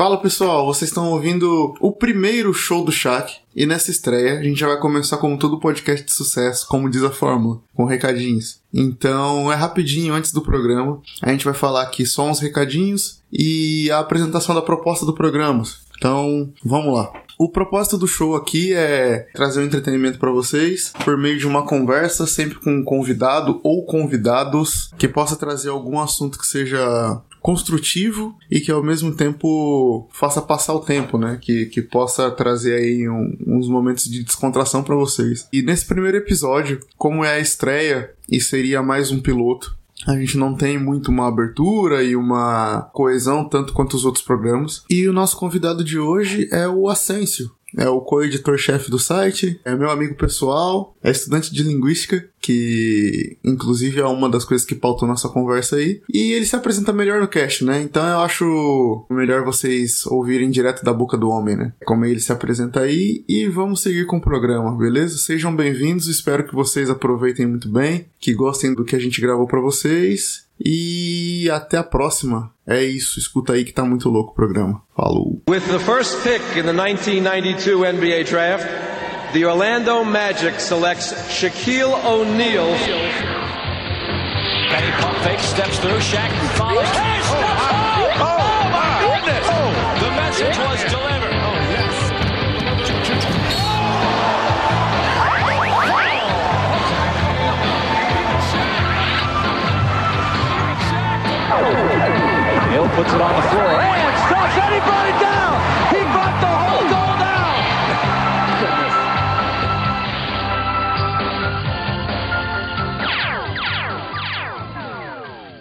Fala pessoal, vocês estão ouvindo o primeiro show do Shaq e nessa estreia a gente já vai começar como todo podcast de sucesso, como diz a fórmula, com recadinhos. Então é rapidinho antes do programa, a gente vai falar aqui só uns recadinhos e a apresentação da proposta do programa. Então vamos lá. O propósito do show aqui é trazer um entretenimento para vocês por meio de uma conversa, sempre com um convidado ou convidados que possa trazer algum assunto que seja construtivo e que ao mesmo tempo faça passar o tempo, né? Que, que possa trazer aí um, uns momentos de descontração para vocês. E nesse primeiro episódio, como é a estreia e seria mais um piloto, a gente não tem muito uma abertura e uma coesão tanto quanto os outros programas. E o nosso convidado de hoje é o Ascencio é o co-editor-chefe do site, é meu amigo pessoal, é estudante de linguística, que inclusive é uma das coisas que pautou nossa conversa aí, e ele se apresenta melhor no cast, né? Então eu acho melhor vocês ouvirem direto da boca do homem, né? Como ele se apresenta aí, e vamos seguir com o programa, beleza? Sejam bem-vindos, espero que vocês aproveitem muito bem, que gostem do que a gente gravou para vocês. E até a próxima. É isso, escuta aí que tá muito louco o programa. Falou. With the first pick in the 1992 NBA draft, the Orlando Magic selects Shaquille O'Neal. Penny pump fake, steps through, Shaq follows. Hey, step oh, oh, oh, my goodness! Oh. oh the message was delivered. Oh, Hill oh. Puts it on the floor and stops it down. He brought the whole goal down.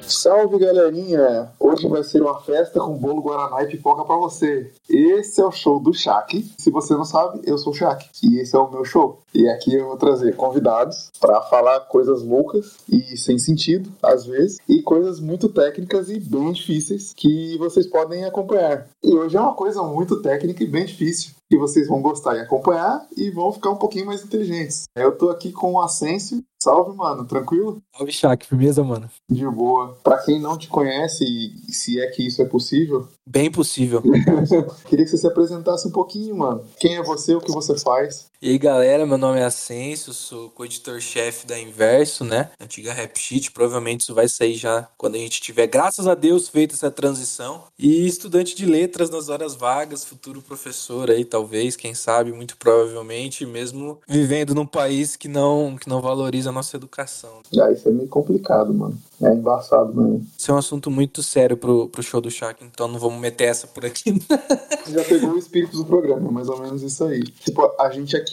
Salve galerinha! Hoje vai ser uma festa com bolo guaraná e pipoca para você. Esse é o show do Shaq. Se você não sabe, eu sou o Shaq e esse é o meu show. E aqui eu vou trazer convidados para falar coisas loucas e sem sentido, às vezes, e coisas muito técnicas e bem difíceis que vocês podem acompanhar. E hoje é uma coisa muito técnica e bem difícil que vocês vão gostar e acompanhar e vão ficar um pouquinho mais inteligentes. Eu tô aqui com o Ascencio. Salve, mano, tranquilo? Salve, Shaq, firmeza, mano. De boa. Pra quem não te conhece, e se é que isso é possível, Bem possível. Queria que você se apresentasse um pouquinho, mano. Quem é você, o que você faz? E aí, galera, meu nome é Ascenso, sou co-editor-chefe da Inverso, né? Antiga Rap Sheet. Provavelmente isso vai sair já quando a gente tiver, graças a Deus, feito essa transição. E estudante de letras nas horas vagas, futuro professor aí, talvez, quem sabe, muito provavelmente, mesmo vivendo num país que não, que não valoriza a nossa educação. Ah, isso é meio complicado, mano. É embaçado mesmo. Isso é um assunto muito sério pro, pro show do Shaq, então não vamos meter essa por aqui. Já pegou o espírito do programa, mais ou menos isso aí. Tipo, a gente aqui,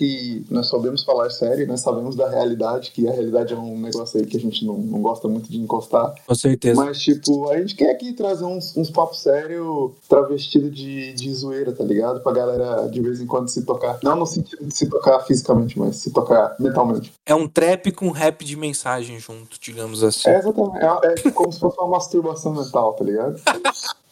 nós sabemos falar sério, nós sabemos da realidade, que a realidade é um negócio aí que a gente não, não gosta muito de encostar. Com certeza. Mas, tipo, a gente quer aqui trazer uns, uns papos sérios travestido de, de zoeira, tá ligado? Pra galera de vez em quando se tocar. Não no sentido de se tocar fisicamente, mas se tocar mentalmente. É um trap com rap de mensagem junto, digamos assim. É exatamente. É, é como se fosse uma masturbação mental, tá ligado?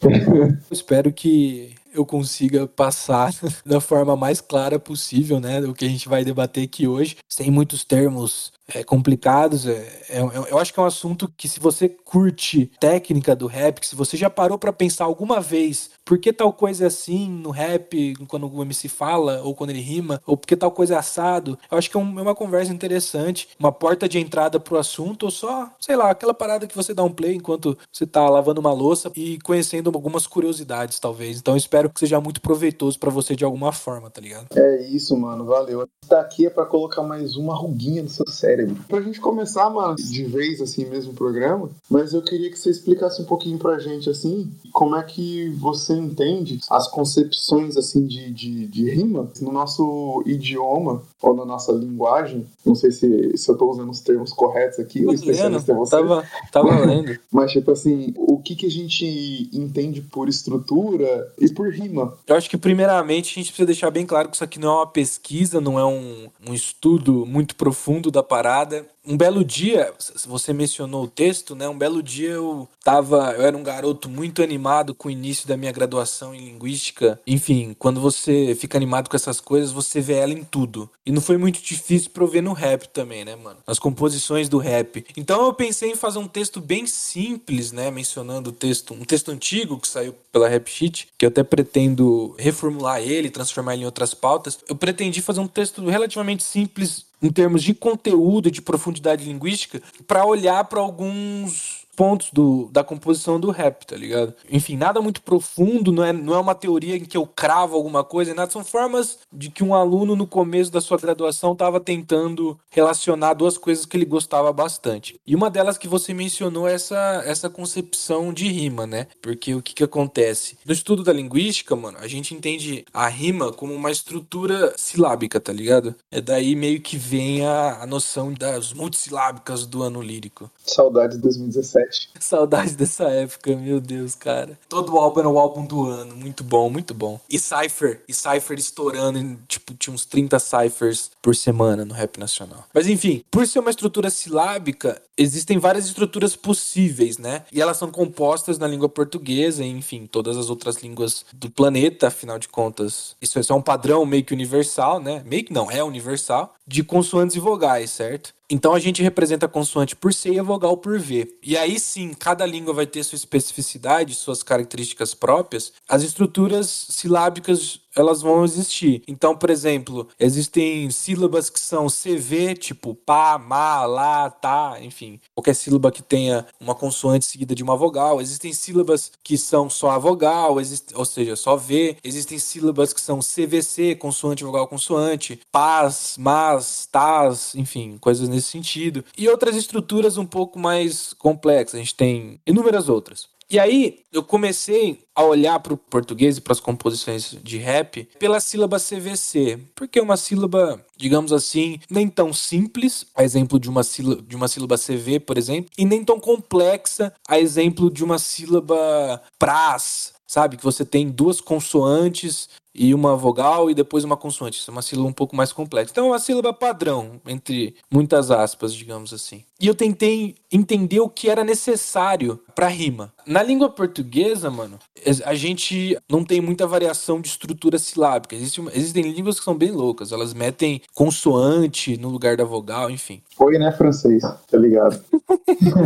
Espero que eu consiga passar da forma mais clara possível, né? O que a gente vai debater aqui hoje, sem muitos termos é, complicados. É, é, eu acho que é um assunto que, se você curte técnica do rap, que se você já parou para pensar alguma vez por que tal coisa é assim no rap, quando o MC fala, ou quando ele rima, ou por que tal coisa é assado, eu acho que é, um, é uma conversa interessante, uma porta de entrada pro assunto, ou só, sei lá, aquela parada que você dá um play enquanto você tá lavando uma louça e conhecendo algumas curiosidades, talvez. Então espero que seja muito proveitoso para você de alguma forma, tá ligado? É isso, mano, valeu. Tá aqui é pra colocar mais uma ruguinha no seu cérebro. Pra gente começar, mano, de vez assim mesmo o programa, mas eu queria que você explicasse um pouquinho pra gente, assim, como é que você entende as concepções assim de, de, de rima no nosso idioma ou na nossa linguagem. Não sei se, se eu tô usando os termos corretos aqui, o especialista é você. Tava, tava lendo. Mas, tipo assim, o que, que a gente entende por estrutura e por rima? Eu acho que, primeiramente, a gente precisa deixar bem claro que isso aqui não é uma pesquisa, não é um, um estudo muito profundo da parada um belo dia, você mencionou o texto, né? Um belo dia eu tava, eu era um garoto muito animado com o início da minha graduação em linguística. Enfim, quando você fica animado com essas coisas, você vê ela em tudo. E não foi muito difícil pra eu ver no rap também, né, mano? As composições do rap. Então eu pensei em fazer um texto bem simples, né, mencionando o texto, um texto antigo que saiu pela Rap Sheet, que eu até pretendo reformular ele, transformar ele em outras pautas. Eu pretendi fazer um texto relativamente simples em termos de conteúdo, de profundidade linguística, para olhar para alguns pontos do, da composição do rap, tá ligado? Enfim, nada muito profundo, não é, não é uma teoria em que eu cravo alguma coisa, nada, são formas de que um aluno no começo da sua graduação estava tentando relacionar duas coisas que ele gostava bastante. E uma delas que você mencionou é essa, essa concepção de rima, né? Porque o que que acontece? No estudo da linguística, mano, a gente entende a rima como uma estrutura silábica, tá ligado? É daí meio que vem a, a noção das multissilábicas do ano lírico. Saudades de 2017. Saudade dessa época, meu Deus, cara. Todo álbum era o álbum do ano. Muito bom, muito bom. E Cypher, e Cypher estourando, tipo, tinha uns 30 Cyphers por semana no rap nacional. Mas enfim, por ser uma estrutura silábica, existem várias estruturas possíveis, né? E elas são compostas na língua portuguesa, e, enfim, todas as outras línguas do planeta, afinal de contas. Isso é um padrão meio que universal, né? Meio que não, é universal, de consoantes e vogais, certo? Então a gente representa a consoante por C e a vogal por V. E aí sim, cada língua vai ter sua especificidade, suas características próprias. As estruturas silábicas elas vão existir. Então, por exemplo, existem sílabas que são CV, tipo pá, má, lá, tá, enfim, qualquer sílaba que tenha uma consoante seguida de uma vogal. Existem sílabas que são só a vogal, ou seja, só V. Existem sílabas que são CVC, consoante, vogal, consoante, pás, mas, tás, enfim, coisas nesse sentido. E outras estruturas um pouco mais complexas. A gente tem inúmeras outras. E aí eu comecei a olhar para o português e para as composições de rap pela sílaba CVC, porque é uma sílaba, digamos assim, nem tão simples, a exemplo de uma sílaba, de uma sílaba CV, por exemplo, e nem tão complexa, a exemplo de uma sílaba pras, sabe? Que você tem duas consoantes e uma vogal e depois uma consoante. Isso é uma sílaba um pouco mais complexa. Então é uma sílaba padrão, entre muitas aspas, digamos assim. E eu tentei entender o que era necessário para rima. Na língua portuguesa, mano, a gente não tem muita variação de estrutura silábica. Existem, existem línguas que são bem loucas. Elas metem consoante no lugar da vogal, enfim. Foi, né, francês? Tá ligado?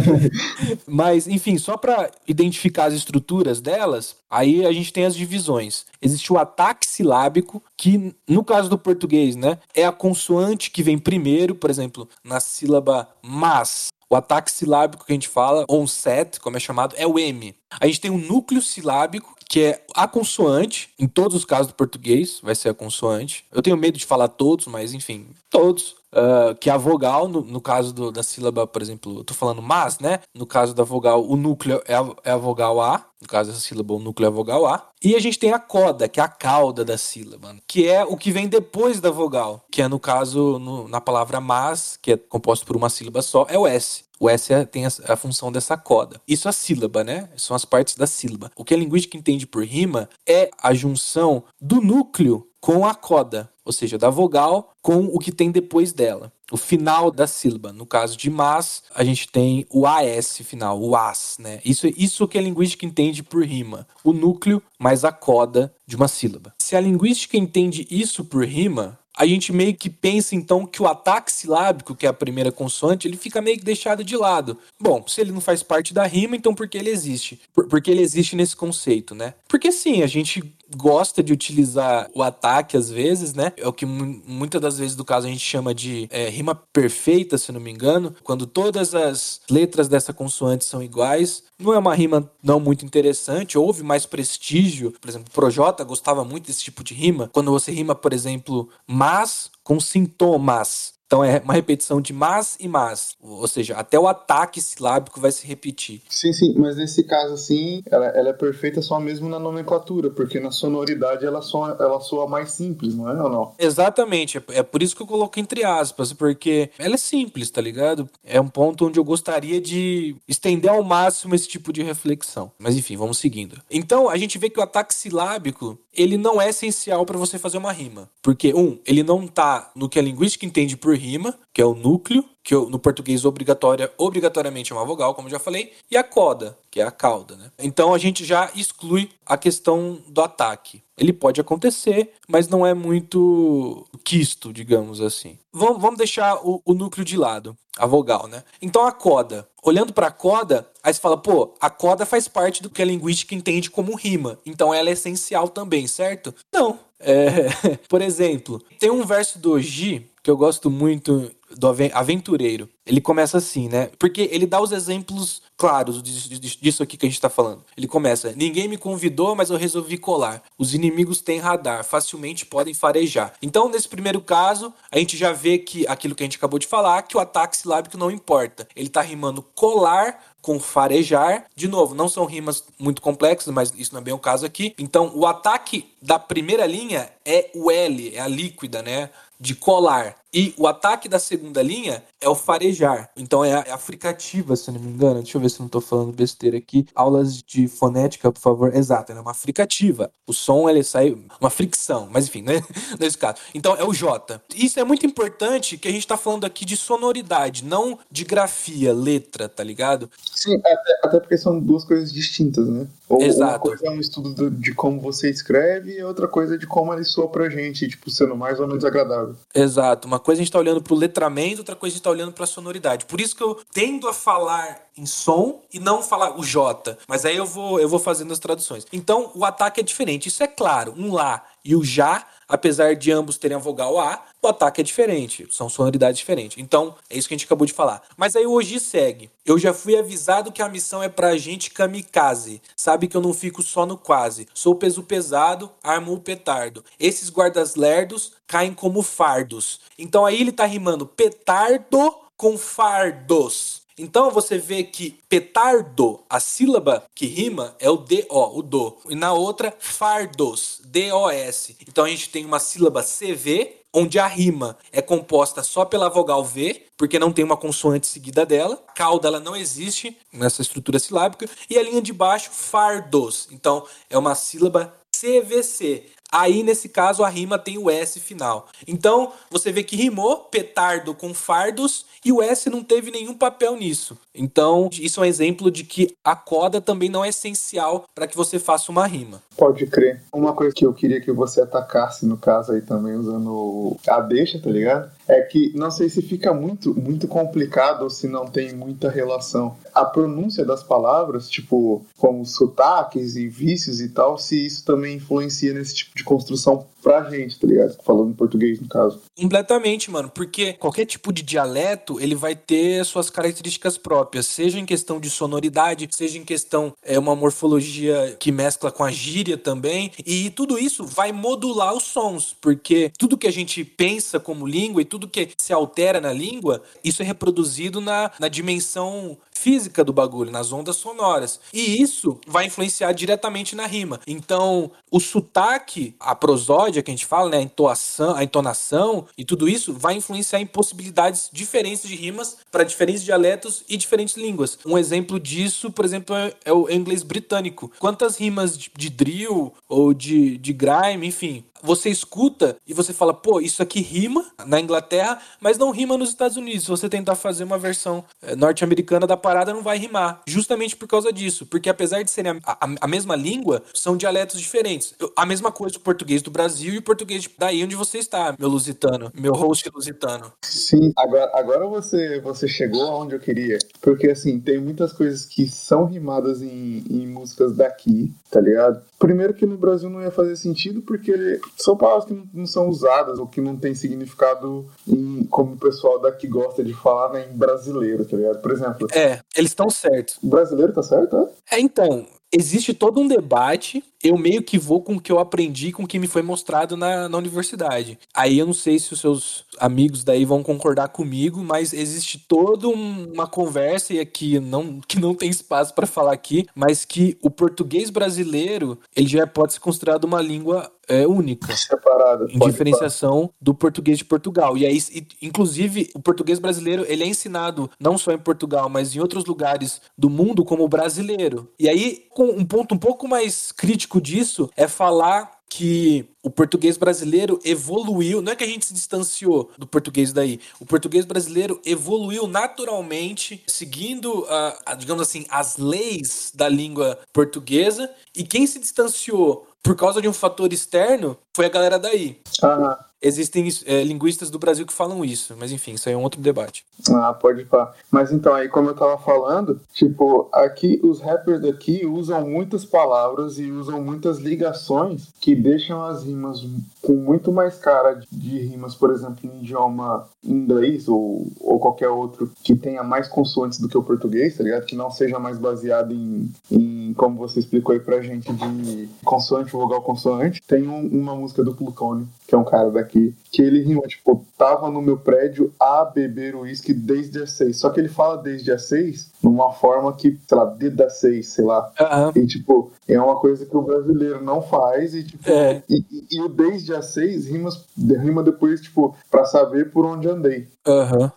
Mas, enfim, só para identificar as estruturas delas, aí a gente tem as divisões. Existe o ataque silábico, que no caso do português, né, é a consoante que vem primeiro, por exemplo, na sílaba mas. O ataque silábico que a gente fala, onset, como é chamado, é o M. A gente tem um núcleo silábico, que é a consoante, em todos os casos do português, vai ser a consoante. Eu tenho medo de falar todos, mas enfim, todos. Uh, que a vogal, no, no caso do, da sílaba, por exemplo, eu tô falando mas, né? No caso da vogal, o núcleo é a, é a vogal A. No caso dessa sílaba, o núcleo é a vogal A. E a gente tem a coda, que é a cauda da sílaba, que é o que vem depois da vogal, que é no caso, no, na palavra mas, que é composto por uma sílaba só, é o S. O S é, tem a, a, função dessa coda. Isso é a sílaba, né? São as partes da sílaba. O que a linguística entende por rima é a junção do núcleo com a coda, ou seja, da vogal com o que tem depois dela. O final da sílaba. No caso de mas, a gente tem o AS final, o AS, né? Isso, isso que a linguística entende por rima. O núcleo mais a coda de uma sílaba. Se a linguística entende isso por rima, a gente meio que pensa então que o ataque silábico, que é a primeira consoante, ele fica meio que deixado de lado. Bom, se ele não faz parte da rima, então por que ele existe? Por, porque ele existe nesse conceito, né? Porque sim, a gente gosta de utilizar o ataque às vezes, né? É o que muitas das vezes do caso a gente chama de é, rima perfeita, se não me engano, quando todas as letras dessa consoante são iguais. Não é uma rima não muito interessante, houve mais prestígio. Por exemplo, o Projota gostava muito desse tipo de rima. Quando você rima, por exemplo, mas com sintomas. Então é uma repetição de mas e mas. Ou seja, até o ataque silábico vai se repetir. Sim, sim, mas nesse caso, assim, ela, ela é perfeita só mesmo na nomenclatura, porque na sonoridade ela soa, ela soa mais simples, não é ou não? Exatamente, é, é por isso que eu coloco entre aspas, porque ela é simples, tá ligado? É um ponto onde eu gostaria de estender ao máximo esse tipo de reflexão. Mas enfim, vamos seguindo. Então, a gente vê que o ataque silábico, ele não é essencial para você fazer uma rima. Porque, um, ele não tá no que a linguística entende por rima, que é o núcleo, que no português obrigatória, obrigatoriamente é uma vogal, como já falei, e a coda, que é a cauda, né? Então a gente já exclui a questão do ataque. Ele pode acontecer, mas não é muito quisto, digamos assim. Vamos, vamos deixar o, o núcleo de lado, a vogal, né? Então a coda. Olhando para a coda, aí você fala, pô, a coda faz parte do que a linguística entende como rima. Então ela é essencial também, certo? Não. É, por exemplo, tem um verso do Gi que eu gosto muito do aventureiro. Ele começa assim, né? Porque ele dá os exemplos claros disso aqui que a gente tá falando. Ele começa: Ninguém me convidou, mas eu resolvi colar. Os inimigos têm radar, facilmente podem farejar. Então, nesse primeiro caso, a gente já vê que aquilo que a gente acabou de falar, que o ataque silábico não importa. Ele tá rimando colar com farejar. De novo, não são rimas muito complexas, mas isso não é bem o caso aqui. Então, o ataque da primeira linha é o L, é a líquida, né? De colar. E o ataque da segunda linha é o farejar. Então é a, é a fricativa, se não me engano. Deixa eu ver se não estou falando besteira aqui. Aulas de fonética, por favor. Exato, é uma fricativa. O som ele sai uma fricção, mas enfim, né? Nesse caso. Então é o J. Isso é muito importante que a gente está falando aqui de sonoridade, não de grafia, letra, tá ligado? Sim, até, até porque são duas coisas distintas, né? Ou, Exato. Uma coisa é um estudo de como você escreve e outra coisa é de como ele soa pra gente, tipo, sendo mais ou menos agradável. Exato. Uma coisa a gente tá olhando pro letramento, outra coisa a gente tá olhando pra sonoridade. Por isso que eu tendo a falar em som e não falar o J. Mas aí eu vou, eu vou fazendo as traduções. Então o ataque é diferente. Isso é claro. Um lá e o já apesar de ambos terem a vogal A, o ataque é diferente, são sonoridades diferentes. Então, é isso que a gente acabou de falar. Mas aí hoje segue. Eu já fui avisado que a missão é pra gente kamikaze. Sabe que eu não fico só no quase. Sou peso pesado, armo o petardo. Esses guardas lerdos caem como fardos. Então aí ele tá rimando petardo com fardos. Então você vê que petardo, a sílaba que rima é o DO, o do. E na outra, fardos, DOS. Então a gente tem uma sílaba CV, onde a rima é composta só pela vogal V, porque não tem uma consoante seguida dela. A cauda ela não existe nessa estrutura silábica. E a linha de baixo, fardos. Então é uma sílaba CVC. Aí, nesse caso, a rima tem o S final. Então, você vê que rimou petardo com fardos e o S não teve nenhum papel nisso. Então, isso é um exemplo de que a coda também não é essencial para que você faça uma rima. Pode crer. Uma coisa que eu queria que você atacasse, no caso aí também, usando a deixa, tá ligado? É que não sei se fica muito, muito complicado ou se não tem muita relação. A pronúncia das palavras, tipo, como sotaques e vícios e tal, se isso também influencia nesse tipo de construção pra gente, tá ligado? Falando em português, no caso. Completamente, mano, porque qualquer tipo de dialeto, ele vai ter suas características próprias, seja em questão de sonoridade, seja em questão é uma morfologia que mescla com a gíria também, e tudo isso vai modular os sons, porque tudo que a gente pensa como língua e tudo que se altera na língua, isso é reproduzido na, na dimensão física do bagulho, nas ondas sonoras. E isso vai influenciar diretamente na rima. Então, o sotaque, a prosódia que a gente fala, né, a entoação, a entonação e tudo isso vai influenciar em possibilidades diferentes de rimas para diferentes dialetos e diferentes línguas. Um exemplo disso, por exemplo, é, é o inglês britânico. Quantas rimas de, de drill ou de, de grime, enfim, você escuta e você fala, pô, isso aqui rima na Inglaterra, mas não rima nos Estados Unidos. Se você tentar fazer uma versão é, norte-americana da parada, não vai rimar. Justamente por causa disso. Porque apesar de serem a, a, a mesma língua, são dialetos diferentes. A mesma coisa o português do Brasil e o português daí onde você está, meu lusitano, meu host lusitano. Sim, agora, agora você, você chegou aonde eu queria. Porque assim, tem muitas coisas que são rimadas em, em músicas daqui, tá ligado? Primeiro que no Brasil não ia fazer sentido porque são palavras que não são usadas ou que não tem significado em, como o pessoal daqui gosta de falar, né, em brasileiro, tá ligado? Por exemplo. É, eles estão certos. O brasileiro tá certo, é? É, então, existe todo um debate. Eu meio que vou com o que eu aprendi, com o que me foi mostrado na, na universidade. Aí eu não sei se os seus amigos daí vão concordar comigo, mas existe toda uma conversa, e aqui não, que não tem espaço para falar aqui, mas que o português brasileiro ele já pode ser considerado uma língua é, única. Separada. Em diferenciação falar. do português de Portugal. E aí, inclusive, o português brasileiro ele é ensinado não só em Portugal, mas em outros lugares do mundo como brasileiro. E aí, um ponto um pouco mais crítico disso é falar que o português brasileiro evoluiu, não é que a gente se distanciou do português daí. O português brasileiro evoluiu naturalmente, seguindo, a, a, digamos assim, as leis da língua portuguesa, e quem se distanciou por causa de um fator externo foi a galera daí. Aham. Existem é, linguistas do Brasil que falam isso, mas enfim, isso aí é um outro debate. Ah, pode falar. Mas então, aí como eu tava falando, tipo, aqui os rappers daqui usam muitas palavras e usam muitas ligações que deixam as rimas com muito mais cara de rimas, por exemplo, em idioma inglês ou, ou qualquer outro que tenha mais consoantes do que o português, tá ligado? Que não seja mais baseado em, em como você explicou aí pra gente, de consoante, vogal, consoante. Tem um, uma música do Plutônio, que é um cara daqui, que ele rima, tipo, tava no meu prédio a beber uísque desde as seis. Só que ele fala desde as seis numa forma que, sei lá, desde as seis, sei lá. Aham. E, tipo, é uma coisa que o brasileiro não faz. E, tipo, É. e, e- o desde as seis rimas, rima depois, tipo, pra saber por onde andei. Aham.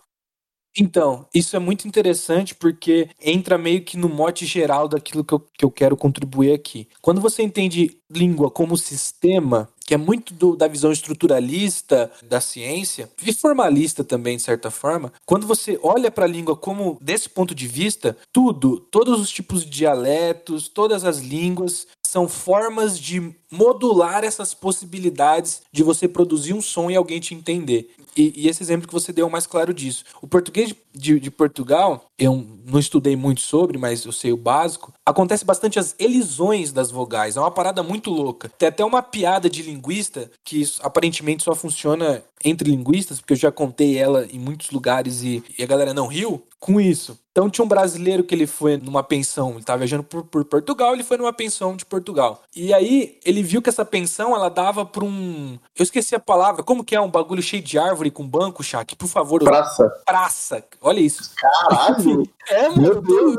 Então, isso é muito interessante porque entra meio que no mote geral daquilo que eu, que eu quero contribuir aqui. Quando você entende língua como sistema, que é muito do- da visão estruturalista da ciência, e formalista também, de certa forma, quando você olha para a língua como, desse ponto de vista, tudo, todos os tipos de dialetos, todas as línguas, são formas de modular essas possibilidades de você produzir um som e alguém te entender. E, e esse exemplo que você deu é o mais claro disso. O português de, de Portugal, eu não estudei muito sobre, mas eu sei o básico. Acontece bastante as elisões das vogais. É uma parada muito louca. Tem até uma piada de linguista que isso aparentemente só funciona entre linguistas, porque eu já contei ela em muitos lugares e, e a galera não riu com isso. Então tinha um brasileiro que ele foi numa pensão, ele estava viajando por, por Portugal, ele foi numa pensão de Portugal. E aí ele viu que essa pensão ela dava para um, eu esqueci a palavra, como que é um bagulho cheio de árvore com banco, Shaq? Por favor, Praça. praça. Olha isso. Caralho! É, Meu eu tô,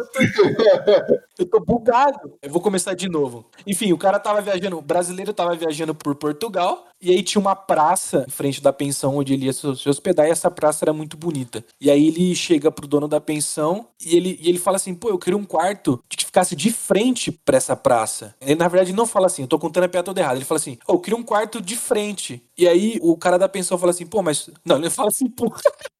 eu tô- bugado. Eu vou começar de novo. Enfim, o cara tava viajando, o brasileiro tava viajando por Portugal, e aí tinha uma praça em frente da pensão onde ele ia se hospedar, e essa praça era muito bonita. E aí ele chega pro dono da pensão e ele, e ele fala assim: pô, eu queria um quarto que ficasse de frente pra essa praça. Ele, na verdade, não fala assim, eu tô contando a piada toda errada. Ele fala assim: oh, eu queria um quarto de frente. E aí o cara da pensão fala assim: pô, mas. Não, ele fala assim, pô.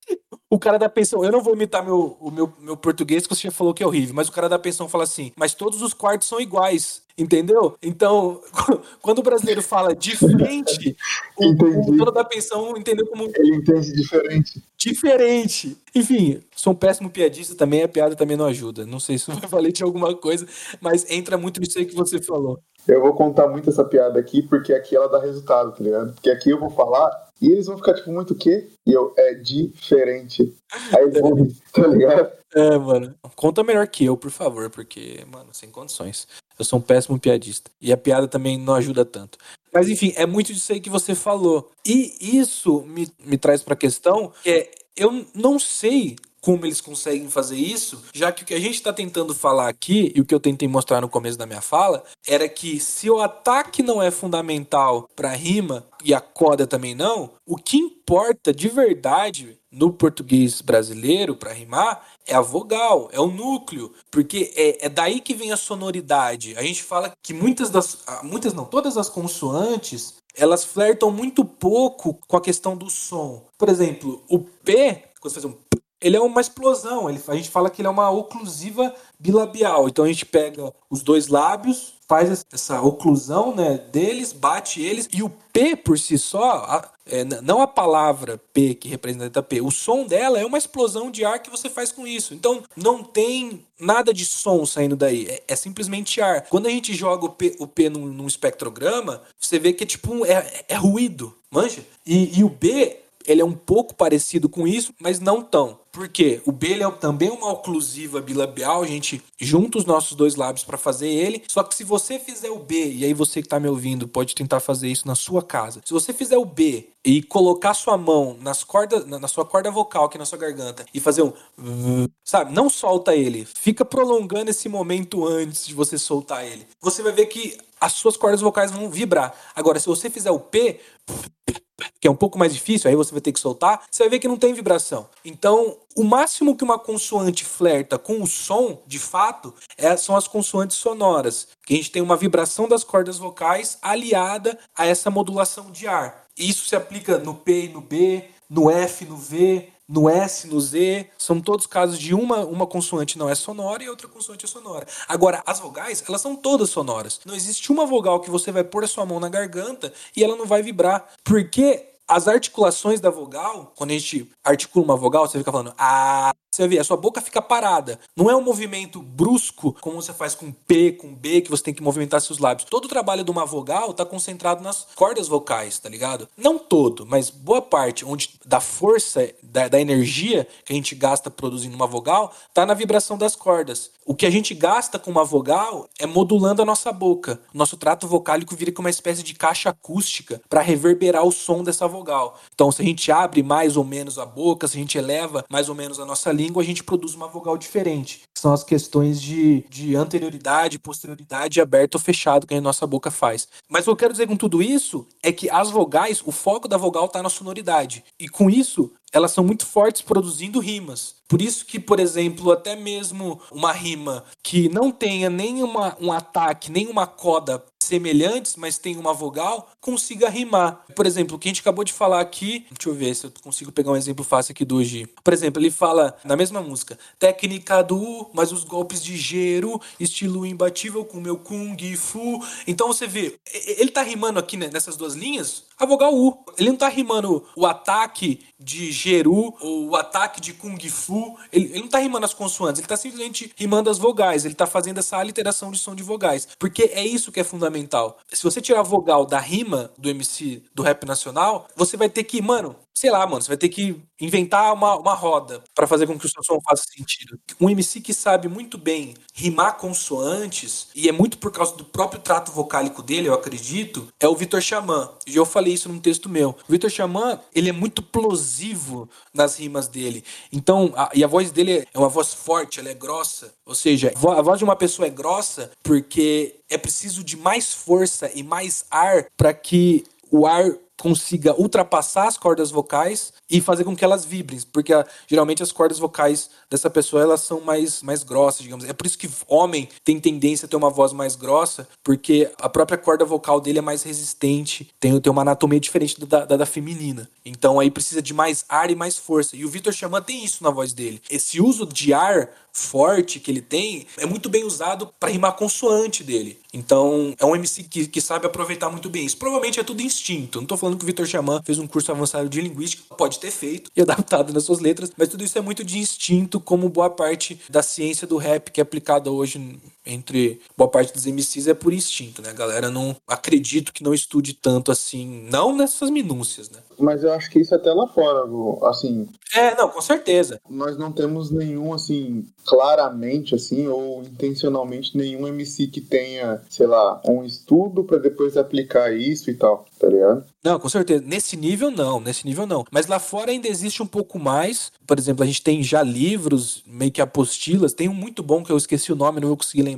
O cara da pensão, eu não vou imitar meu, o meu, meu português, que você já falou que é horrível, mas o cara da pensão fala assim, mas todos os quartos são iguais, entendeu? Então, quando o brasileiro fala de frente, o, dono da pensão entendeu como Ele entende diferente. diferente. Enfim, sou um péssimo piadista também, a piada também não ajuda. Não sei se vai valer de alguma coisa, mas entra muito nisso aí que você falou. Eu vou contar muito essa piada aqui, porque aqui ela dá resultado, tá ligado? Porque aqui eu vou falar e eles vão ficar tipo, muito o quê? E eu, é diferente. Aí eles vão tá ligado? É, mano. Conta melhor que eu, por favor, porque, mano, sem condições. Eu sou um péssimo piadista. E a piada também não ajuda tanto. Mas, enfim, é muito disso aí que você falou. E isso me, me traz pra questão que é, eu não sei como eles conseguem fazer isso, já que o que a gente está tentando falar aqui, e o que eu tentei mostrar no começo da minha fala, era que se o ataque não é fundamental para rima, e a coda também não, o que importa de verdade no português brasileiro para rimar é a vogal, é o núcleo, porque é, é daí que vem a sonoridade. A gente fala que muitas das, ah, muitas não, todas as consoantes elas flertam muito pouco com a questão do som. Por exemplo, o P, quando você faz um ele é uma explosão. Ele, a gente fala que ele é uma oclusiva bilabial. Então a gente pega os dois lábios, faz essa oclusão né, deles, bate eles, e o P por si só, a- é, não a palavra P que representa P, o som dela é uma explosão de ar que você faz com isso. Então não tem nada de som saindo daí, é, é simplesmente ar. Quando a gente joga o P, o P num, num espectrograma, você vê que é tipo um- é, é ruído, manja? E, e o B ele é um pouco parecido com isso, mas não tão. Por quê? O B é também uma oclusiva bilabial, a gente junta os nossos dois lábios para fazer ele. Só que se você fizer o B, e aí você que tá me ouvindo pode tentar fazer isso na sua casa. Se você fizer o B e colocar sua mão nas cordas, na na sua corda vocal aqui na sua garganta e fazer um, sabe, não solta ele, fica prolongando esse momento antes de você soltar ele. Você vai ver que as suas cordas vocais vão vibrar. Agora, se você fizer o P, que é um pouco mais difícil, aí você vai ter que soltar, você vai ver que não tem vibração. Então, o máximo que uma consoante flerta com o som, de fato, é, são as consoantes sonoras, que a gente tem uma vibração das cordas vocais aliada a essa modulação de ar. Isso se aplica no P e no B, no F, no V, no S, no Z, são todos casos de uma, uma consoante não é sonora e outra consoante é sonora. Agora, as vogais, elas são todas sonoras. Não existe uma vogal que você vai pôr a sua mão na garganta e ela não vai vibrar. Porque as articulações da vogal, quando a gente articula uma vogal, você fica falando ah, você vê, a sua boca fica parada. Não é um movimento brusco, como você faz com P, com B, que você tem que movimentar seus lábios. Todo o trabalho de uma vogal tá concentrado nas cordas vocais, tá ligado? Não todo, mas boa parte, onde da força, da, da energia que a gente gasta produzindo uma vogal, tá na vibração das cordas. O que a gente gasta com uma vogal é modulando a nossa boca. Nosso trato vocálico vira como uma espécie de caixa acústica para reverberar o som dessa vogal. Então, se a gente abre mais ou menos a boca, se a gente eleva mais ou menos a nossa língua, a gente produz uma vogal diferente. São as questões de, de anterioridade, posterioridade, aberto ou fechado que a nossa boca faz. Mas o que eu quero dizer com tudo isso é que as vogais, o foco da vogal está na sonoridade. E com isso, elas são muito fortes produzindo rimas. Por isso que, por exemplo, até mesmo uma rima que não tenha nem uma, um ataque, nem uma coda semelhantes, mas tem uma vogal, consiga rimar. Por exemplo, o que a gente acabou de falar aqui, deixa eu ver se eu consigo pegar um exemplo fácil aqui do G. Por exemplo, ele fala na mesma música, técnica do, mas os golpes de gero, estilo imbatível com meu kung fu. Então você vê, ele tá rimando aqui né, nessas duas linhas a vogal U. Ele não tá rimando o ataque de Geru ou o ataque de Kung Fu. Ele, ele não tá rimando as consoantes, ele tá simplesmente rimando as vogais. Ele tá fazendo essa aliteração de som de vogais. Porque é isso que é fundamental. Se você tirar a vogal da rima do MC do rap nacional, você vai ter que, mano, sei lá, mano, você vai ter que inventar uma, uma roda para fazer com que o seu som faça sentido. Um MC que sabe muito bem rimar consoantes, e é muito por causa do próprio trato vocálico dele, eu acredito, é o Vitor Xamã. E eu falei isso num texto meu. O Vitor Xamã, ele é muito plosivo nas rimas dele. Então, a, e a voz dele é uma voz forte, ela é grossa. Ou seja, a voz de uma pessoa é grossa porque é preciso de mais força e mais ar para que o ar consiga ultrapassar as cordas vocais e fazer com que elas vibrem, porque a, geralmente as cordas vocais dessa pessoa elas são mais, mais grossas, digamos. É por isso que homem tem tendência a ter uma voz mais grossa, porque a própria corda vocal dele é mais resistente, tem, tem uma anatomia diferente da, da, da feminina. Então aí precisa de mais ar e mais força. E o Vitor Xamã tem isso na voz dele. Esse uso de ar forte que ele tem é muito bem usado para rimar consoante dele. Então, é um MC que, que sabe aproveitar muito bem isso. Provavelmente é tudo instinto. Não tô falando que o Vitor Xamã fez um curso avançado de linguística, pode ter feito e adaptado nas suas letras, mas tudo isso é muito de instinto, como boa parte da ciência do rap que é aplicada hoje entre boa parte dos MCs é por instinto, né? A galera não acredito que não estude tanto assim, não nessas minúcias, né? Mas eu acho que isso é até lá fora, assim. É, não, com certeza. Nós não temos nenhum, assim, claramente, assim, ou intencionalmente, nenhum MC que tenha, sei lá, um estudo para depois aplicar isso e tal, tá ligado? Não, com certeza. Nesse nível, não. Nesse nível, não. Mas lá fora ainda existe um pouco mais. Por exemplo, a gente tem já livros, meio que apostilas. Tem um muito bom que eu esqueci o nome, não vou conseguir lembrar.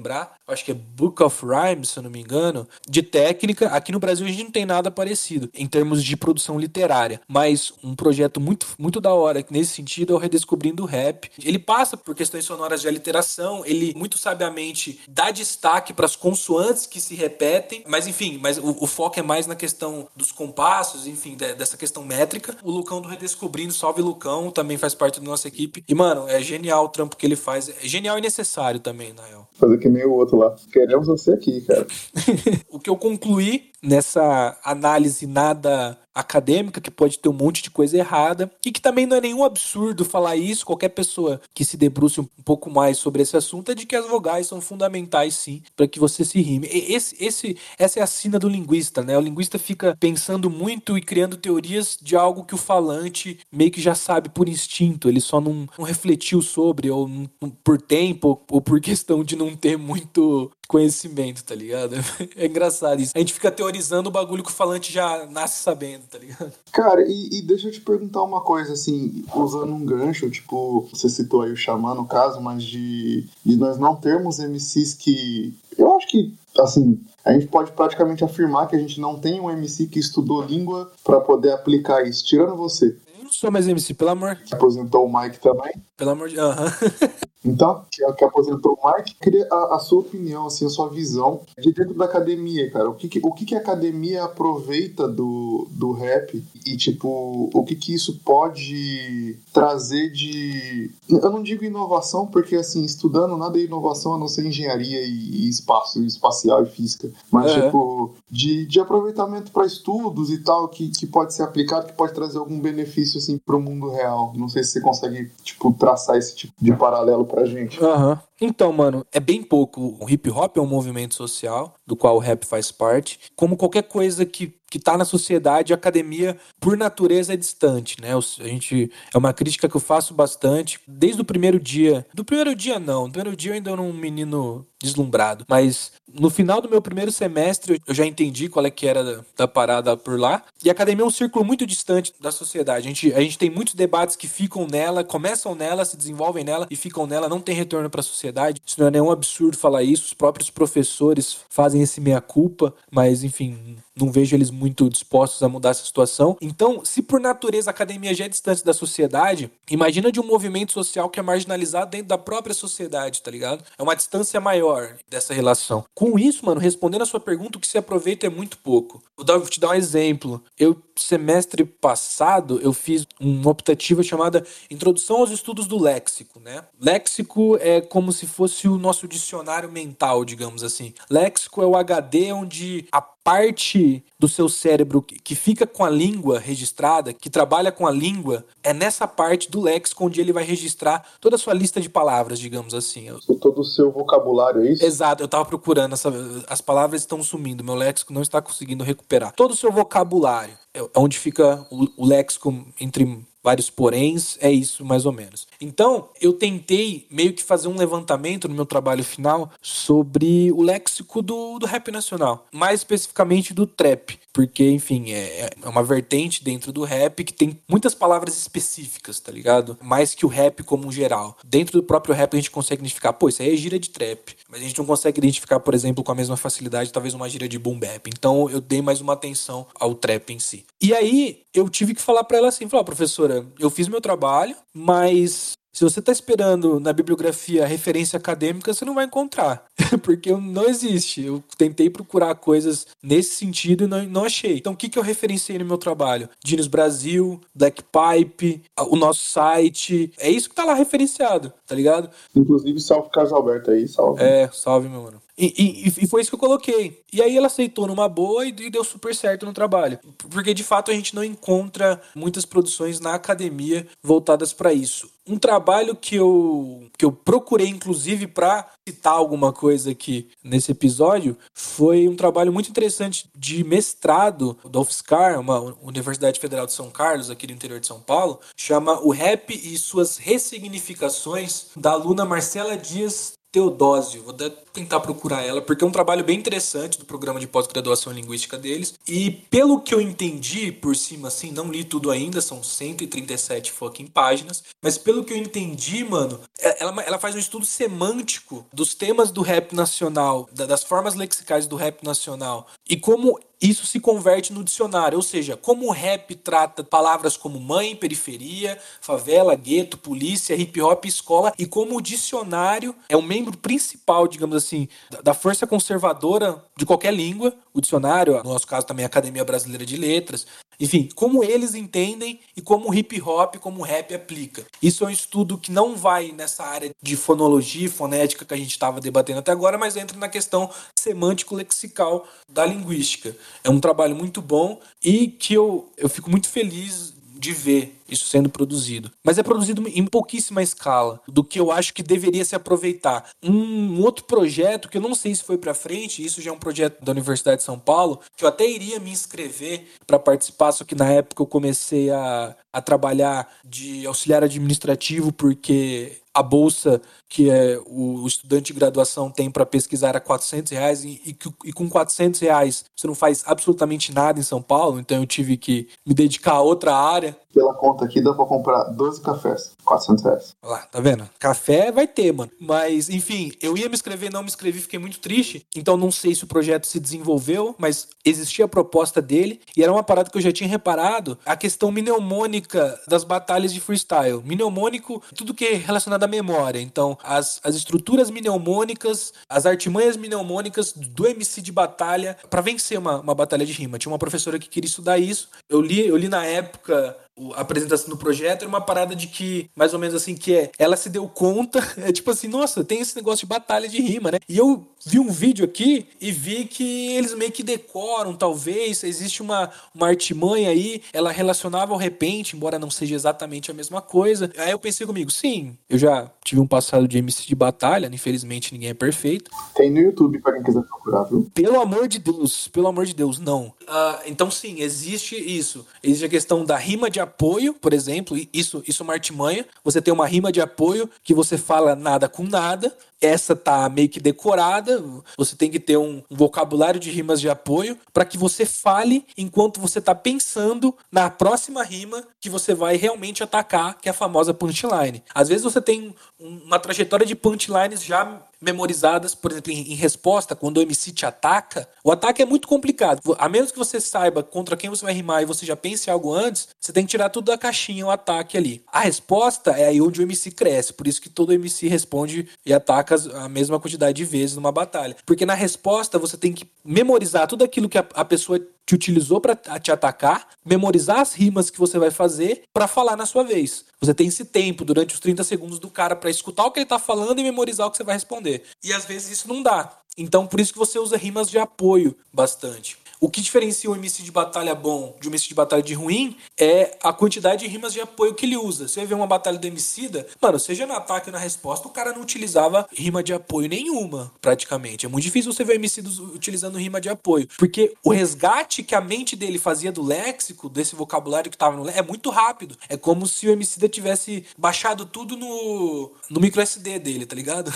Acho que é Book of Rhymes, se eu não me engano. De técnica. Aqui no Brasil a gente não tem nada parecido em termos de produção literária. Mas um projeto muito, muito da hora nesse sentido é o Redescobrindo o Rap. Ele passa por questões sonoras de aliteração. Ele muito sabiamente dá destaque para as consoantes que se repetem. Mas enfim, mas o, o foco é mais na questão dos compassos, enfim, de, dessa questão métrica. O Lucão do Redescobrindo, salve Lucão, também faz parte da nossa equipe. E, mano, é genial o trampo que ele faz. É genial e necessário também, Nael. Fazer que nem o outro lá. Queremos você aqui, cara. o que eu concluí nessa análise nada acadêmica, que pode ter um monte de coisa errada, e que também não é nenhum absurdo falar isso, qualquer pessoa que se debruce um pouco mais sobre esse assunto, é de que as vogais são fundamentais sim, para que você se rime. Esse, esse, essa é a sina do linguista, né? O linguista fica pensando muito e criando teorias de algo que o falante meio que já sabe por instinto, ele só não, não refletiu sobre, ou não, por tempo, ou por questão de não ter muito conhecimento, tá ligado? É engraçado isso. A gente fica teorizando o bagulho que o falante já nasce sabendo, tá ligado? Cara, e, e deixa eu te perguntar uma coisa, assim, usando um gancho, tipo, você citou aí o Xamã no caso, mas de, de nós não termos MCs que. Eu acho que assim, a gente pode praticamente afirmar que a gente não tem um MC que estudou língua para poder aplicar isso, tirando você. Eu não sou mais MC, pelo amor. Aposentou o Mike também. Pelo amor de. Aham. Então, que, é o que aposentou o Mike, queria a, a, sua opinião, assim, a sua visão de dentro da academia, cara. O que, que o que, que a academia aproveita do, do rap e, tipo, o que, que isso pode trazer de. Eu não digo inovação, porque, assim, estudando nada é inovação a não ser engenharia e, e espaço espacial e física. Mas, É. tipo, de, de aproveitamento para estudos e tal, que, que pode ser aplicado, que pode trazer algum benefício, assim, pro mundo real. Não sei se você consegue, tipo, traçar esse tipo de paralelo pra gente. Aham. Então, mano, é bem pouco. O hip hop é um movimento social, do qual o rap faz parte. Como qualquer coisa que, que tá na sociedade, a academia, por natureza, é distante, né? A gente, é uma crítica que eu faço bastante, desde o primeiro dia. Do primeiro dia, não. Do primeiro dia eu ainda era um menino deslumbrado. Mas no final do meu primeiro semestre, eu já entendi qual é que era da, da parada por lá. E a academia é um círculo muito distante da sociedade. A gente, a gente tem muitos debates que ficam nela, começam nela, se desenvolvem nela e ficam nela, não tem retorno para a sociedade. Isso não é nenhum absurdo falar isso. Os próprios professores fazem esse meia-culpa, mas enfim, não vejo eles muito dispostos a mudar essa situação. Então, se por natureza a academia já é distante da sociedade, imagina de um movimento social que é marginalizado dentro da própria sociedade, tá ligado? É uma distância maior dessa relação. Com isso, mano, respondendo a sua pergunta, o que se aproveita é muito pouco. Vou te dar um exemplo. Eu, semestre passado, eu fiz uma optativa chamada Introdução aos Estudos do Léxico, né? Léxico é como se fosse o nosso dicionário mental, digamos assim. Léxico é o HD onde a parte do seu cérebro que fica com a língua registrada, que trabalha com a língua, é nessa parte do léxico onde ele vai registrar toda a sua lista de palavras, digamos assim. Todo o seu vocabulário, é isso? Exato, eu tava procurando, essa, as palavras estão sumindo, meu léxico não está conseguindo recuperar. Todo o seu vocabulário, é onde fica o, o léxico entre vários poréns, é isso mais ou menos. Então, eu tentei meio que fazer um levantamento no meu trabalho final sobre o léxico do, do rap nacional, mais especificamente do trap, porque, enfim, é, é uma vertente dentro do rap que tem muitas palavras específicas, tá ligado? Mais que o rap como um geral. Dentro do próprio rap a gente consegue identificar, pô, isso aí é gíria de trap, mas a gente não consegue identificar, por exemplo, com a mesma facilidade, talvez uma gíria de boom bap. Então, eu dei mais uma atenção ao trap em si. E aí, eu tive que falar pra ela assim, falar, professora, eu fiz meu trabalho, mas se você tá esperando na bibliografia referência acadêmica, você não vai encontrar. Porque não existe. Eu tentei procurar coisas nesse sentido e não, não achei. Então, o que, que eu referenciei no meu trabalho? Dinos Brasil, Black Pipe, o nosso site. É isso que tá lá referenciado, tá ligado? Inclusive, salve Carlos Alberto aí, salve. É, salve, meu mano. E, e- e foi isso que eu coloquei. E aí ela aceitou numa boa e, e deu super certo no trabalho. Porque de fato a gente não encontra muitas produções na academia voltadas pra isso. Um trabalho que eu, que eu procurei, inclusive, pra citar alguma coisa aqui nesse episódio, foi um trabalho muito interessante de mestrado da UFSCar, uma Universidade Federal de São Carlos, aqui do interior de São Paulo, chama O Rap e Suas Ressignificações, da aluna Marcela Dias Teodósio. Vou tentar procurar ela, porque é um trabalho bem interessante do programa de pós-graduação em linguística deles. E pelo que eu entendi por cima, assim, não li tudo ainda, são 137 fucking páginas. Mas pelo que eu entendi, mano, é- ela, ela faz um estudo semântico dos temas do rap nacional, da- das formas lexicais do rap nacional. E como isso se converte no dicionário, ou seja, como o rap trata palavras como mãe, periferia, favela, gueto, polícia, hip hop, escola, e como o dicionário é um membro principal, digamos assim, da- da força conservadora de qualquer língua, o dicionário, no nosso caso também a Academia Brasileira de Letras, enfim, como eles entendem e como o hip hop, como o rap aplica. Isso é um estudo que não vai nessa área de fonologia e fonética que a gente estava debatendo até agora, mas entra na questão semântico-lexical da linguística. É um trabalho muito bom e que eu, eu fico muito feliz de ver isso sendo produzido. Mas é produzido em pouquíssima escala do que eu acho que deveria se aproveitar. Um outro projeto que eu não sei se foi para frente, isso já é um projeto da Universidade de São Paulo, que eu até iria me inscrever para participar, só que na época eu comecei a, a trabalhar de auxiliar administrativo porque a bolsa que é o, estudante de graduação tem para pesquisar a 400 reais e, e, e, com 400 reais você não faz absolutamente nada em São Paulo, então eu tive que me dedicar a outra área. Pela conta aqui dá para comprar 12 cafés, 400 reais. Olha lá, tá vendo? Café vai ter, mano. Mas, enfim, eu ia me inscrever, não me inscrevi, fiquei muito triste, então não sei se o projeto se desenvolveu, mas existia a proposta dele e era uma parada que eu já tinha reparado, a questão mnemônica das batalhas de freestyle. Mnemônico, tudo que é relacionado à memória. Então, as, as estruturas mnemônicas, as artimanhas mnemônicas do MC de batalha para vencer uma, uma batalha de rima. Tinha uma professora que queria estudar isso. Eu li, eu li na época a apresentação do projeto era uma parada de que, mais ou menos assim, que é, ela se deu conta, é tipo assim, nossa, tem esse negócio de batalha de rima, né? E eu vi um vídeo aqui e vi que eles meio que decoram, talvez, existe uma, uma artimanha aí, ela relacionava ao repente, embora não seja exatamente a mesma coisa. Aí eu pensei comigo, sim, eu já tive um passado de MC de batalha, infelizmente ninguém é perfeito. Tem no YouTube para quem quiser procurar, viu? Pelo amor de Deus, pelo amor de Deus, não. Uh, então sim, existe isso. Existe a questão da rima de apoio, por exemplo, isso, isso é uma artimanha. Você tem uma rima de apoio que você fala nada com nada, essa tá meio que decorada, você tem que ter um, um vocabulário de rimas de apoio para que você fale enquanto você tá pensando na próxima rima que você vai realmente atacar, que é a famosa punchline. Às vezes você tem uma trajetória de punchlines já memorizadas, por exemplo, em, em, resposta, quando o MC te ataca, o ataque é muito complicado. A menos que você saiba contra quem você vai rimar e você já pense algo antes, você tem que tirar tudo da caixinha, o ataque ali. A resposta é aí onde o MC cresce, por isso que todo MC responde e ataca a mesma quantidade de vezes numa batalha. Porque na resposta você tem que memorizar tudo aquilo que a, a pessoa te utilizou para te atacar, memorizar as rimas que você vai fazer para falar na sua vez. Você tem esse tempo durante os 30 segundos do cara para escutar o que ele tá falando e memorizar o que você vai responder. E às vezes isso não dá. Então por isso que você usa rimas de apoio bastante. O que diferencia o MC de batalha bom de um MC de batalha de ruim é a quantidade de rimas de apoio que ele usa. Você ver uma batalha do Emicida, mano, seja no ataque ou na resposta, o cara não utilizava rima de apoio nenhuma, praticamente. É muito difícil você ver o Emicida utilizando rima de apoio, porque o resgate que a mente dele fazia do léxico, desse vocabulário que tava no léxico, é muito rápido. É como se o Emicida tivesse baixado tudo no, no micro SD dele, tá ligado?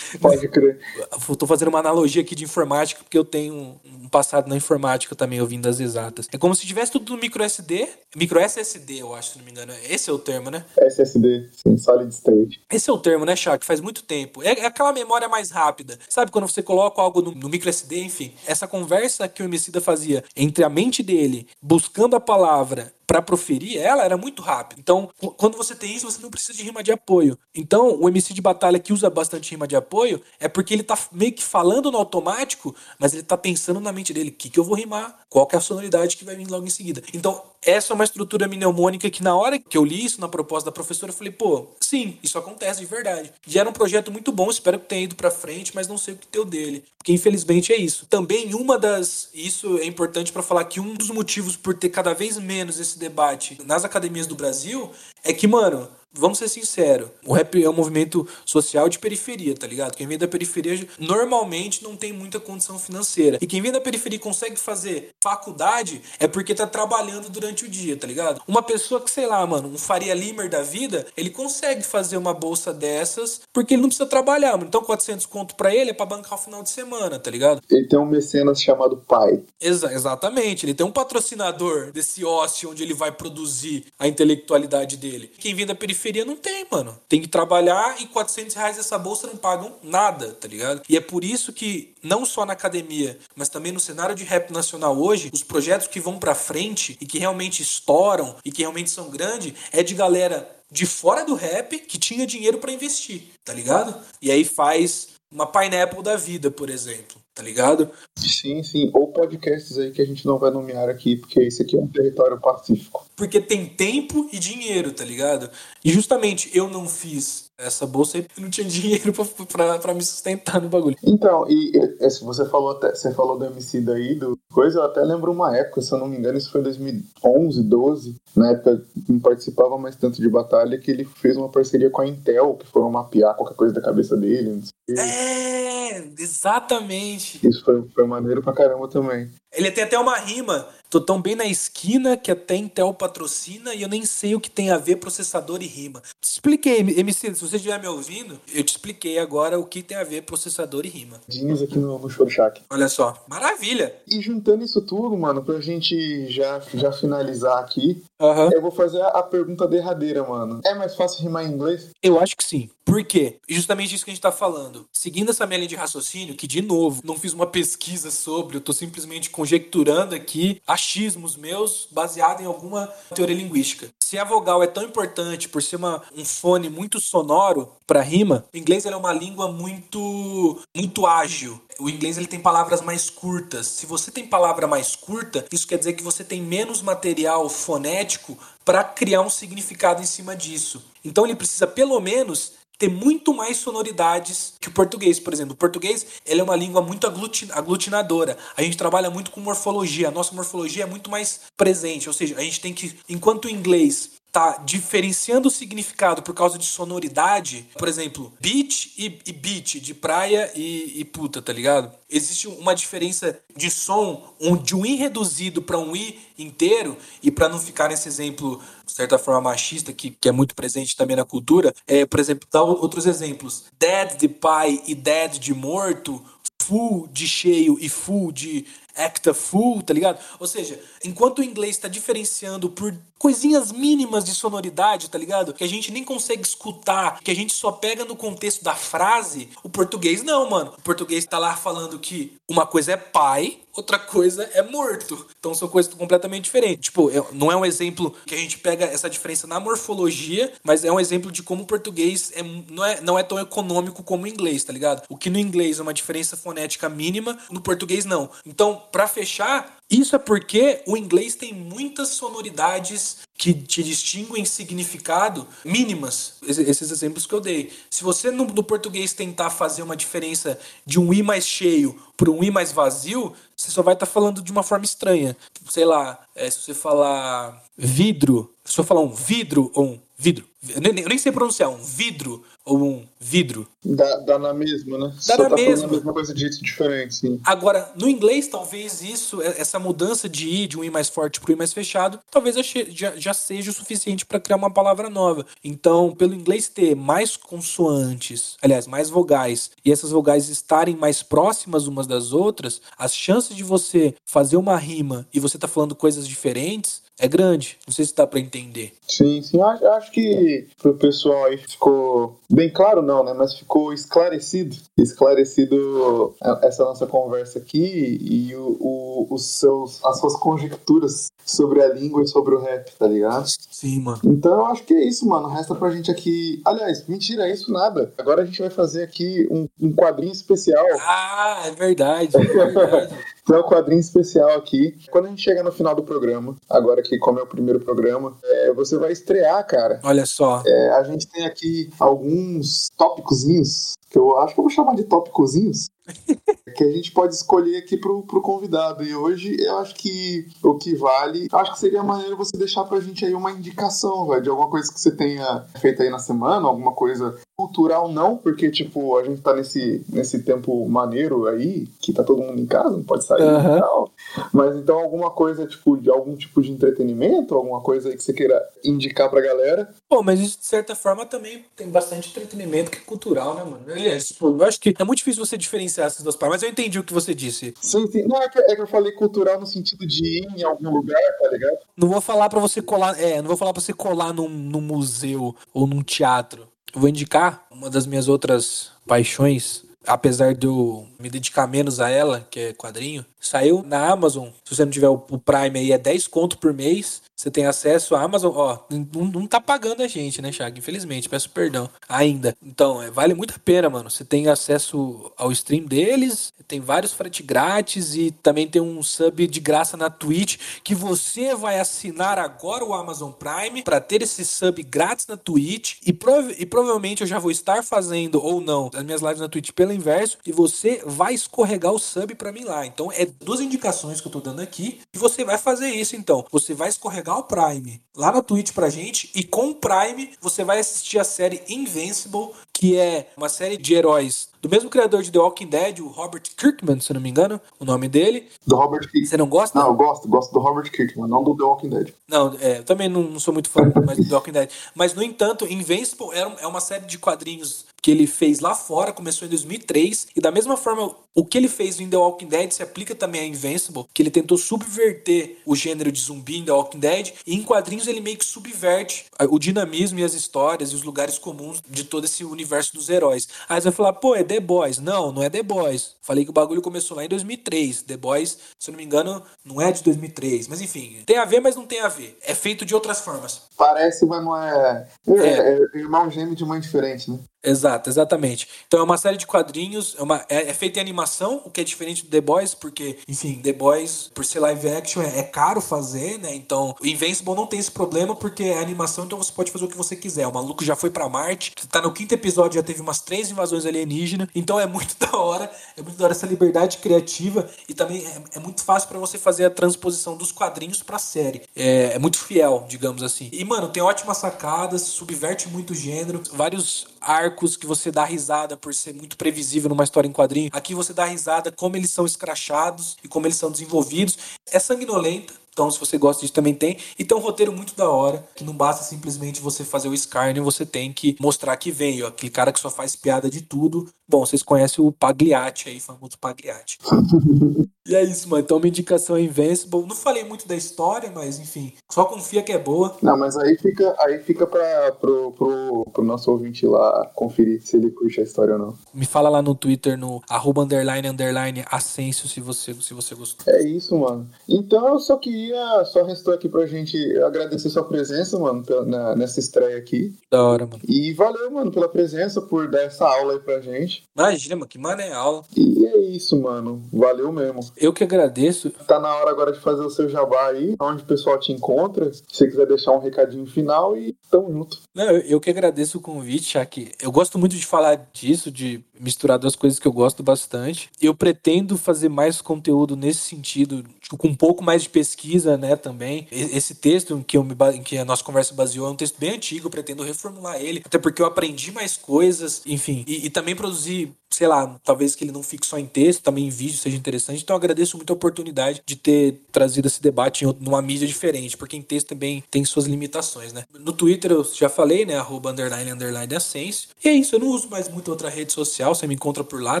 Pode crer. Tô fazendo uma analogia aqui de informática, porque eu tenho um passado na informática informática também, ouvindo as exatas. É como se tivesse tudo no micro SD, micro SSD, eu acho, se não me engano. Esse é o termo, né? SSD, sim, solid state. Esse é o termo, né, Chá? Que faz muito tempo. É, é aquela memória mais rápida. Sabe quando você coloca algo no, no micro SD, enfim. Essa conversa que o Emicida fazia entre a mente dele, buscando a palavra para proferir ela era muito rápido. Então, quando você tem isso, você não precisa de rima de apoio. Então, o MC de batalha que usa bastante rima de apoio é porque ele tá meio que falando no automático, mas ele tá pensando na mente dele, o que, que eu vou rimar? Qual é a sonoridade que vai vir logo em seguida? Então, essa é uma estrutura mnemônica que na hora que eu li isso na proposta da professora, eu falei, pô, sim, isso acontece de verdade. E era um projeto muito bom, espero que tenha ido para frente, mas não sei o que deu dele. Porque infelizmente é isso. Também uma das, isso é importante para falar que um dos motivos por ter cada vez menos esse debate nas academias do Brasil é que, mano, vamos ser sinceros, o rap é um movimento social de periferia, tá ligado? Quem vem da periferia normalmente não tem muita condição financeira. E quem vem da periferia e consegue fazer faculdade é porque tá trabalhando durante o dia, tá ligado? Uma pessoa que, sei lá, mano, um Faria Limer da vida, ele consegue fazer uma bolsa dessas porque ele não precisa trabalhar, mano. Então 400 conto pra ele é pra bancar o final de semana, tá ligado? Ele tem um mecenas chamado pai. Exa exatamente, ele tem um patrocinador desse ócio onde ele vai produzir a intelectualidade dele. Quem vem da periferia periferia não tem, mano. Tem que trabalhar e 400 reais dessa bolsa não pagam nada, tá ligado? E é por isso que, não só na academia, mas também no cenário de rap nacional hoje, os projetos que vão pra frente e que realmente estouram e que realmente são grandes é de galera de fora do rap que tinha dinheiro para investir, tá ligado? E aí faz uma Pineapple da vida, por exemplo tá ligado? Sim, sim. Ou podcasts aí que a gente não vai nomear aqui, porque esse aqui é um território pacífico. Porque tem tempo e dinheiro, tá ligado? E justamente eu não fiz essa bolsa aí não tinha dinheiro para me sustentar no bagulho. Então, e, e se você falou até, você falou do MC daí, do coisa, eu até lembro uma época, se eu não me engano, isso foi em 2011, 12, na época não participava mais tanto de batalha, que ele fez uma parceria com a Intel, que foram mapear qualquer coisa da cabeça dele. É, exatamente. Isso foi, foi maneiro pra caramba também. Ele tem até uma rima. Tô tão bem na esquina que até Intel patrocina e eu nem sei o que tem a ver processador e rima. Te expliquei, MC, se você estiver me ouvindo, eu te expliquei agora o que tem a ver processador e rima. Jeans aqui no, no Chorchac. Olha só, maravilha. E juntando isso tudo, mano, pra gente já, já finalizar aqui, Aham. eu vou fazer a, a pergunta derradeira, mano. É mais fácil rimar em inglês? Eu acho que sim. Por quê? Justamente isso que a gente tá falando. Seguindo essa minha linha de raciocínio, que de novo, não fiz uma pesquisa sobre, eu tô simplesmente conjecturando aqui achismos meus baseado em alguma teoria linguística. Se a vogal é tão importante por ser uma, um fone muito sonoro para rima, o inglês é uma língua muito muito ágil. O inglês ele tem palavras mais curtas. Se você tem palavra mais curta, isso quer dizer que você tem menos material fonético para criar um significado em cima disso. Então ele precisa pelo menos ter muito mais sonoridades que o português, por exemplo. O português ele é uma língua muito agluti- aglutinadora. A gente trabalha muito com morfologia. A nossa morfologia é muito mais presente. Ou seja, a gente tem que, enquanto o inglês tá diferenciando o significado por causa de sonoridade, por exemplo, beach e, e beach, de praia e, e puta, tá ligado? Existe uma diferença de som um, de um i reduzido para um i inteiro, e para não ficar nesse exemplo, de certa forma, machista, que, que é muito presente também na cultura, é, por exemplo, dar outros exemplos. Dead de pai e dead de morto, full de cheio e full de acta full, tá ligado? Ou seja, enquanto o inglês está diferenciando por coisinhas mínimas de sonoridade, tá ligado? Que a gente nem consegue escutar, que a gente só pega no contexto da frase, o português não, mano. O português tá lá falando que uma coisa é pai, outra coisa é morto. Então são coisas completamente diferentes. Tipo, é- não é um exemplo que a gente pega essa diferença na morfologia, mas é um exemplo de como o português é, não, é, não é tão econômico como o inglês, tá ligado? O que no inglês é uma diferença fonética mínima, no português não. Então, pra fechar, isso é porque o inglês tem muitas sonoridades que te distinguem significado mínimas. Esse- Esses exemplos que eu dei. Se você no, no português tentar fazer uma diferença de um i mais cheio para um i mais vazio, você só vai estar falando de uma forma estranha. Sei lá, é, se você falar vidro, se eu falar um vidro ou um vidro, eu nem, eu nem sei pronunciar, um vidro ou um vidro. Dá, dá na mesma, né? Só na tá falando mesma. a mesma coisa de jeito diferente, sim. Agora, no inglês, talvez isso, é- essa mudança de i, de um i mais forte para um i mais fechado, talvez já, já, seja o suficiente para criar uma palavra nova. Então, pelo inglês ter mais consoantes, aliás, mais vogais, e essas vogais estarem mais próximas umas das outras, as chances de você fazer uma rima e você tá falando coisas diferentes é grande. Não sei se dá para entender. Sim, sim. Acho, acho que pro pessoal aí ficou bem claro, não, né? Mas ficou esclarecido. Esclarecido essa nossa conversa aqui e o, o- os seus, as suas conjecturas sobre a língua e sobre o rap, tá ligado? Sim, mano. Então eu acho que é isso, mano. Resta pra gente aqui. Aliás, mentira, é isso nada. Agora a gente vai fazer aqui um, um quadrinho especial. Ah, é verdade, é verdade. Tem um quadrinho especial aqui. Quando a gente chega no final do programa, agora que como é o primeiro programa, é, você vai estrear, cara. Olha só. É, a gente tem aqui alguns tópicozinhos, que eu acho que eu vou chamar de tópicozinhos, que a gente pode escolher aqui pro, pro convidado. E hoje eu acho que o que vale, acho que seria maneiro você deixar pra gente aí uma indicação, velho, de alguma coisa que você tenha feito aí na semana, alguma coisa cultural não, porque, tipo, a gente tá nesse, nesse tempo maneiro aí, que tá todo mundo em casa, não pode sair Aham. e tal. Mas então alguma coisa, tipo, de algum tipo de entretenimento, alguma coisa aí que você queira indicar pra galera. Bom, mas isso de certa forma também tem bastante entretenimento que é cultural, né, mano? Aliás, tipo, eu acho que é muito difícil você diferenciar essas duas partes, mas eu entendi o que você disse. Sim, sim. Não, é que, é que eu falei cultural no sentido de ir em algum lugar, tá ligado? Não vou falar pra você colar, é, não vou falar para você colar num, num museu ou num teatro. Eu vou indicar uma das minhas outras paixões, apesar de eu me dedicar menos a ela, que é quadrinho. Saiu na Amazon. Se você não tiver o Prime aí, é 10 conto por mês. Você tem acesso à Amazon. Ó, não, não tá pagando a gente, né, Thiago? Infelizmente, peço perdão. Ainda. Então, é, vale muito a pena, mano. Você tem acesso ao stream deles, tem vários frete grátis e também tem um sub de graça na Twitch que você vai assinar agora o Amazon Prime para ter esse sub grátis na Twitch e, prova- e provavelmente eu já vou estar fazendo ou não as minhas lives na Twitch pelo inverso e você vai escorregar o sub para mim lá. Então é duas indicações que eu tô dando aqui e você vai fazer isso então. Você vai escorregar o Prime lá na Twitch pra gente e com o Prime você vai assistir a série Invincible, que é uma série de heróis do mesmo criador de The Walking Dead, o Robert Kirkman, se eu não me engano, o nome dele. Do Robert Kirkman. Você não gosta? Não, eu gosto, gosto do Robert Kirkman, não do The Walking Dead. Não, é, eu também não, não sou muito fã mais do The Walking Dead. Mas, no entanto, Invincible é uma série de quadrinhos que ele fez lá fora, começou em 2003, e da mesma forma, o que ele fez em The Walking Dead se aplica também a Invincible, que ele tentou subverter o gênero de zumbi em The Walking Dead, e em quadrinhos ele meio que subverte o dinamismo e as histórias e os lugares comuns de todo esse universo dos heróis. Aí você vai falar, pô, é The Boys. Não, não é The Boys. Falei que o bagulho começou lá em 2003. The Boys, se eu não me engano, não é de 2003. Mas enfim, tem a ver, mas não tem a ver. É feito de outras formas. Parece, mas não é. É, é. é irmão gêmeo de mãe diferente, né? Exato, exatamente. Então é uma série de quadrinhos, é, uma, é, é feita em animação, o que é diferente do The Boys, porque, enfim, The Boys, por ser live action, é, é, caro fazer, né? Então, o Invincible não tem esse problema porque é animação, então você pode fazer o que você quiser. O maluco já foi para Marte, tá no quinto episódio, já teve umas três invasões alienígenas, então é muito da hora, é muito da hora essa liberdade criativa e também é, é muito fácil para você fazer a transposição dos quadrinhos pra série. É, é muito fiel, digamos assim. E, mano, tem ótimas sacadas, subverte muito o gênero, vários arcos que você dá risada por ser muito previsível numa história em quadrinho. Aqui você dá risada como eles são escrachados e como eles são desenvolvidos. É sanguinolenta, então, se você gosta disso, também tem. E tem um roteiro muito da hora, que não basta simplesmente você fazer o Scarne, você tem que mostrar que veio. Aquele cara que só faz piada de tudo. Bom, vocês conhecem o Pagliatti aí, famoso Pagliatti. e é isso, mano. Então, uma indicação é Invincible. Não falei muito da história, mas enfim, só confia que é boa. Não, mas aí fica, aí fica pra, pro, pro, pro nosso ouvinte lá conferir se ele curte a história ou não. Me fala lá no Twitter, no arroba underline underline Ascenso, se você, se você gostou. É isso, mano. Então, eu só queria queria, só restou aqui pra gente agradecer sua presença, mano, na, nessa estreia aqui. Da hora, mano. E valeu, mano, pela presença, por dar essa aula aí pra gente. Imagina, mano, que aula. E é isso, mano. Valeu mesmo. Eu que agradeço. Tá na hora agora de fazer o seu jabá aí, onde o pessoal te encontra. Se você quiser deixar um recadinho final e tamo junto. Não, eu, eu que agradeço o convite, que eu gosto muito de falar disso, de misturar duas coisas que eu gosto bastante. Eu pretendo fazer mais conteúdo nesse sentido, tipo, com um pouco mais de pesquisa, né, também. Esse texto em que, eu me, que a nossa conversa baseou é um texto bem antigo, eu pretendo reformular ele, até porque eu aprendi mais coisas, enfim, e, e também produzir sei lá, talvez que ele não fique só em texto, também em vídeo seja interessante. Então agradeço muito a oportunidade de ter trazido esse debate em numa mídia diferente, porque em texto também tem suas limitações, né? No Twitter eu já falei, né? Arroba underline underline Ascense. E é isso, eu não uso mais muito outra rede social, você me encontra por lá,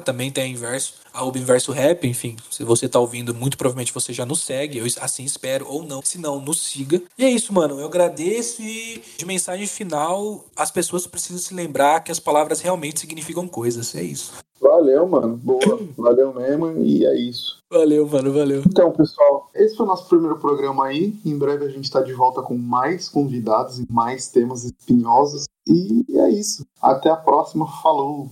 também tem a inverso, arroba inverso rap, enfim. Se você tá ouvindo, muito provavelmente você já nos segue, eu assim espero, ou não. Se não, nos siga. E é isso, mano. Eu agradeço e de mensagem final, as pessoas precisam se lembrar que as palavras realmente significam coisas. É isso. Valeu, mano. Boa. Valeu mesmo. E é isso. Valeu, mano. Valeu. Então, pessoal, esse foi o nosso primeiro programa aí. Em breve a gente está de volta com mais convidados e mais temas espinhosos. E é isso. Até a próxima. Falou.